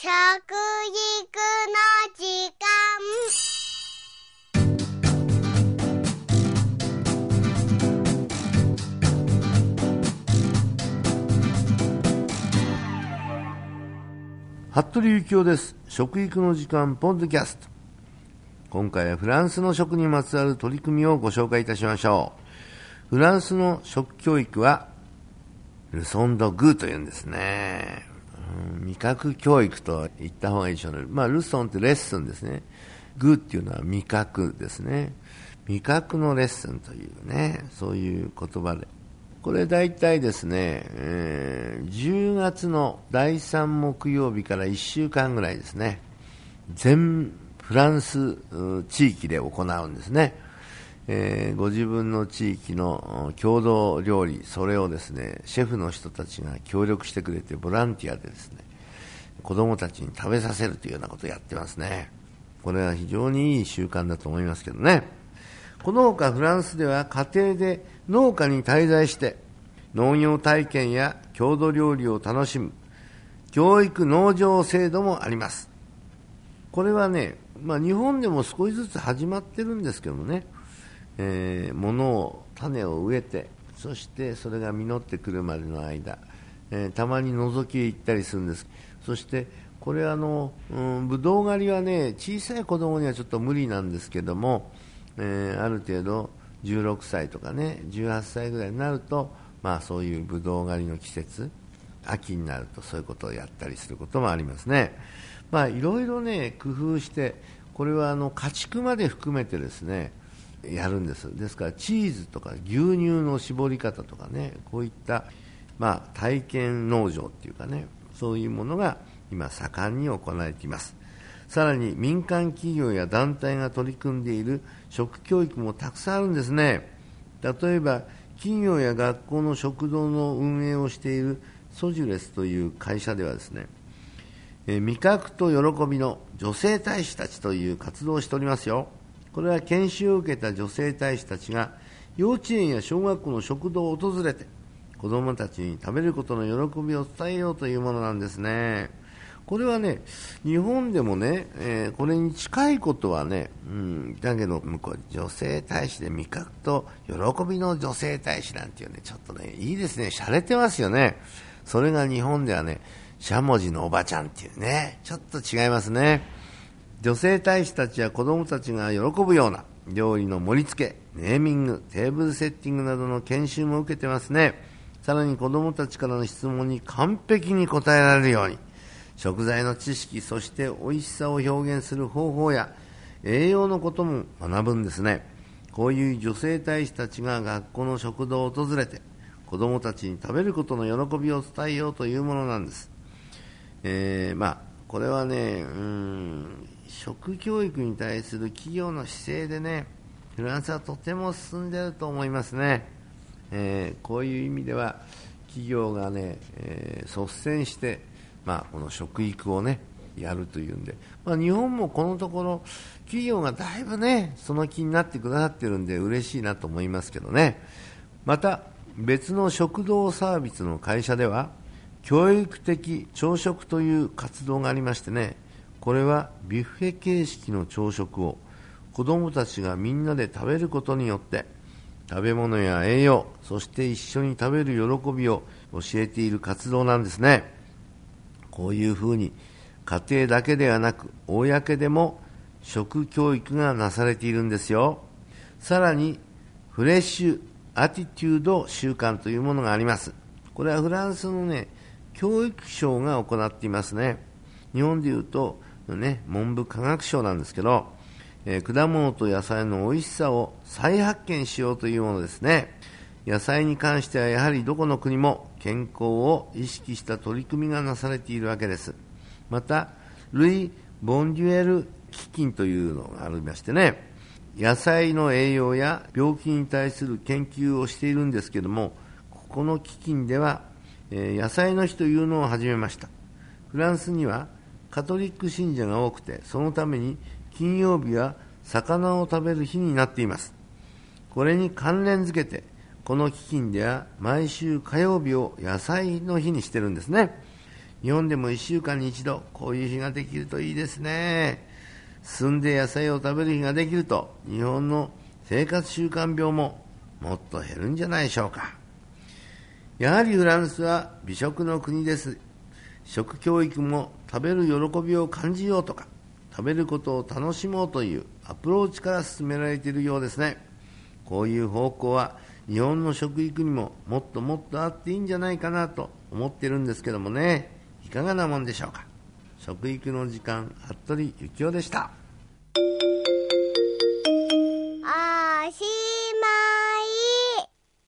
食育の時間。服部幸男です。食育の時間ポッドキャスト。今回はフランスの食にまつわる取り組みをご紹介いたしましょう。フランスの食教育はルソンド・グーというんですね、味覚教育と言った方がいいでしょうね、まあ、ルソンってレッスンですね。グーっていうのは味覚ですね。味覚のレッスンというねそういう言葉で。これ大体ですね、えー10月の第3木曜日から1週間ぐらいですね、全フランス地域で行うんですね。えーご自分の地域の郷土料理、それをですね、シェフの人たちが協力してくれて、ボランティアでですね、子供たちに食べさせるというようなことをやってますね。これは非常にいい習慣だと思いますけどね。このほかフランスでは家庭で農家に滞在して農業体験や郷土料理を楽しむ教育農場制度もあります。これはね、まあ、日本でも少しずつ始まってるんですけどもね、えー物を、種を植えて、そしてそれが実ってくるまでの間、えーたまに覗きへ行ったりするんです。そして、これあの、うん、ぶどう狩りはね、小さい子供にはちょっと無理なんですけども、えーある程度16歳とかね、18歳ぐらいになると、まあそういうぶどう狩りの季節、秋になるとそういうことをやったりすることもありますね。まあいろいろね、工夫して、これはあの家畜まで含めてですね、やるんです。ですからチーズとか牛乳の絞り方とかね、こういった、まあ体験農場っていうかね、そういうものが今盛んに行われています。さらに民間企業や団体が取り組んでいる食教育もたくさんあるんですね。例えば企業や学校の食堂の運営をしているソジュレスという会社ではですね、え味覚と喜びの女性大使たちという活動をしておりますよ。これは研修を受けた女性大使たちが幼稚園や小学校の食堂を訪れて子供たちに食べることの喜びを伝えようというものなんですね。これはね、日本でもね、えーこれに近いことはね、うん、だけど、向こう、女性大使で味覚と喜びの女性大使なんていうね、ちょっとね、いいですね、洒落てますよね。それが日本ではね、しゃもじのおばちゃんっていうね、ちょっと違いますね。女性大使たちや子供たちが喜ぶような料理の盛り付け、ネーミング、テーブルセッティングなどの研修も受けてますね。さらに子供たちからの質問に完璧に答えられるように、食材の知識、そして美味しさを表現する方法や栄養のことも学ぶんですね。こういう女性大使たちが学校の食堂を訪れて、子供たちに食べることの喜びを伝えようというものなんです。えーまあ、これはね、うん、食教育に対する企業の姿勢でね、フランスはとても進んでると思いますね。えーこういう意味では、企業がね、えー率先して、まあ、この食育をね、やるというんで、まあ、日本もこのところ、企業がだいぶね、その気になってくださってるんで嬉しいなと思いますけどね。また、別の食堂サービスの会社では、教育的朝食という活動がありましてね、これはビュッフェ形式の朝食を子供たちがみんなで食べることによって、食べ物や栄養、そして一緒に食べる喜びを教えている活動なんですね。こういうふうに家庭だけではなく、公でも食教育がなされているんですよ。さらに、フレッシュアティテュード習慣というものがあります。これはフランスのね、教育省が行っていますね。日本でいうと、ね、文部科学省なんですけど、えー果物と野菜の美味しさを再発見しようというものですね。野菜に関してはやはりどこの国も健康を意識した取り組みがなされているわけです。また、ルイ・ボンデュエル基金というのがありましてね、野菜の栄養や病気に対する研究をしているんですけども、ここの基金では、え野菜の日というのを始めました。フランスにはカトリック信者が多くて、そのために金曜日は魚を食べる日になっています。これに関連づけて、この基金では毎週火曜日を野菜の日にしてるんですね。日本でも1週間に一度こういう日ができるといいですね澄んで野菜を食べる日ができると日本の生活習慣病ももっと減るんじゃないでしょうかやはりフランスは美食の国です。食教育も食べる喜びを感じようとか食べることを楽しもうというアプローチから進められているようですね。こういう方向は日本の食育にももっともっとあっていいんじゃないかなと思ってるんですけどもね。いかがなもんでしょうか。食育の時間服部幸男でした。あしー